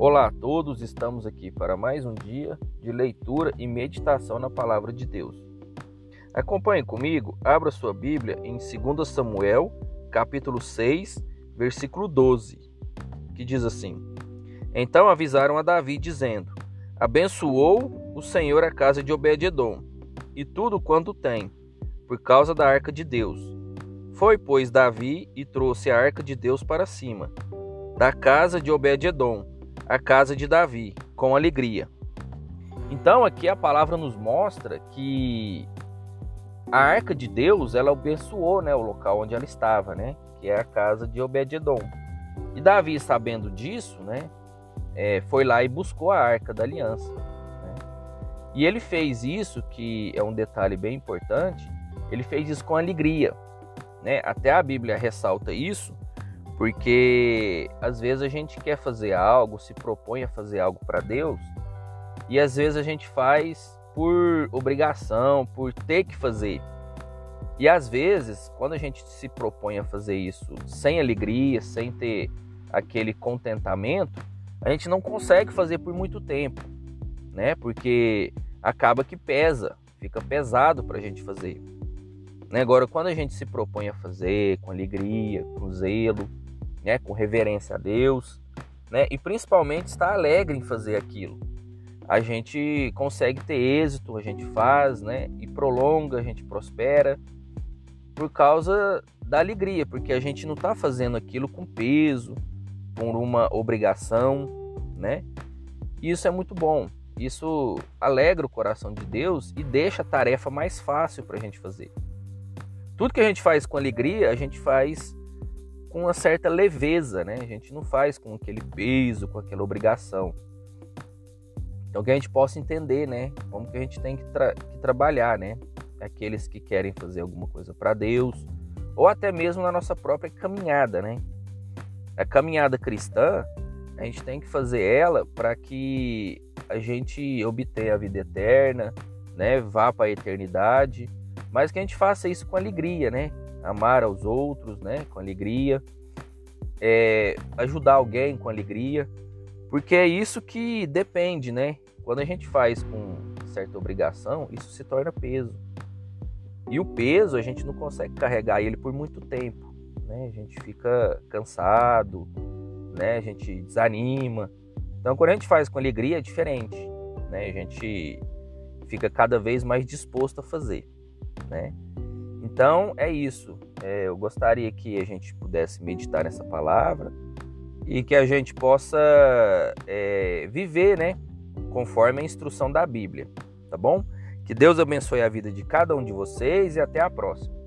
Olá a todos, estamos aqui para mais um dia de leitura e meditação na palavra de Deus. Acompanhe comigo, abra sua Bíblia em 2 Samuel, capítulo 6, versículo 12, que diz assim: Então avisaram a Davi, dizendo: Abençoou o Senhor a casa de Obed-edom e tudo quanto tem, por causa da arca de Deus. Foi, pois, Davi e trouxe a arca de Deus para cima, da casa de Obed-edom a casa de Davi com alegria. Então aqui a palavra nos mostra que a arca de Deus ela abençoou né, o local onde ela estava, né, que é a casa de Obed-edom. E Davi, sabendo disso, né, é, foi lá e buscou a arca da aliança. Né? E ele fez isso, que é um detalhe bem importante, ele fez isso com alegria. Né? Até a Bíblia ressalta isso, porque às vezes a gente quer fazer algo, se propõe a fazer algo para Deus, e às vezes a gente faz por obrigação, por ter que fazer. E às vezes, quando a gente se propõe a fazer isso sem alegria, sem ter aquele contentamento, a gente não consegue fazer por muito tempo, né? Porque acaba que pesa, fica pesado para a gente fazer. Né? Agora, quando a gente se propõe a fazer com alegria, com zelo, né, com reverência a Deus, né, e principalmente estar alegre em fazer aquilo. A gente consegue ter êxito, a gente faz, né, e prolonga, a gente prospera por causa da alegria, porque a gente não está fazendo aquilo com peso, por uma obrigação, né? E isso é muito bom. Isso alegra o coração de Deus e deixa a tarefa mais fácil para a gente fazer. Tudo que a gente faz com alegria, a gente faz com uma certa leveza, né? A gente não faz com aquele peso, com aquela obrigação. Então que a gente possa entender, né? Como que a gente tem que, tra que trabalhar, né? Aqueles que querem fazer alguma coisa para Deus, ou até mesmo na nossa própria caminhada, né? A caminhada cristã, a gente tem que fazer ela para que a gente obtenha a vida eterna, né? Vá para a eternidade, mas que a gente faça isso com alegria, né? amar aos outros, né, com alegria, é, ajudar alguém com alegria, porque é isso que depende, né? Quando a gente faz com certa obrigação, isso se torna peso. E o peso a gente não consegue carregar ele por muito tempo, né? A gente fica cansado, né? A gente desanima. Então, quando a gente faz com alegria é diferente, né? A gente fica cada vez mais disposto a fazer, né? Então é isso. É, eu gostaria que a gente pudesse meditar nessa palavra e que a gente possa é, viver, né, conforme a instrução da Bíblia, tá bom? Que Deus abençoe a vida de cada um de vocês e até a próxima.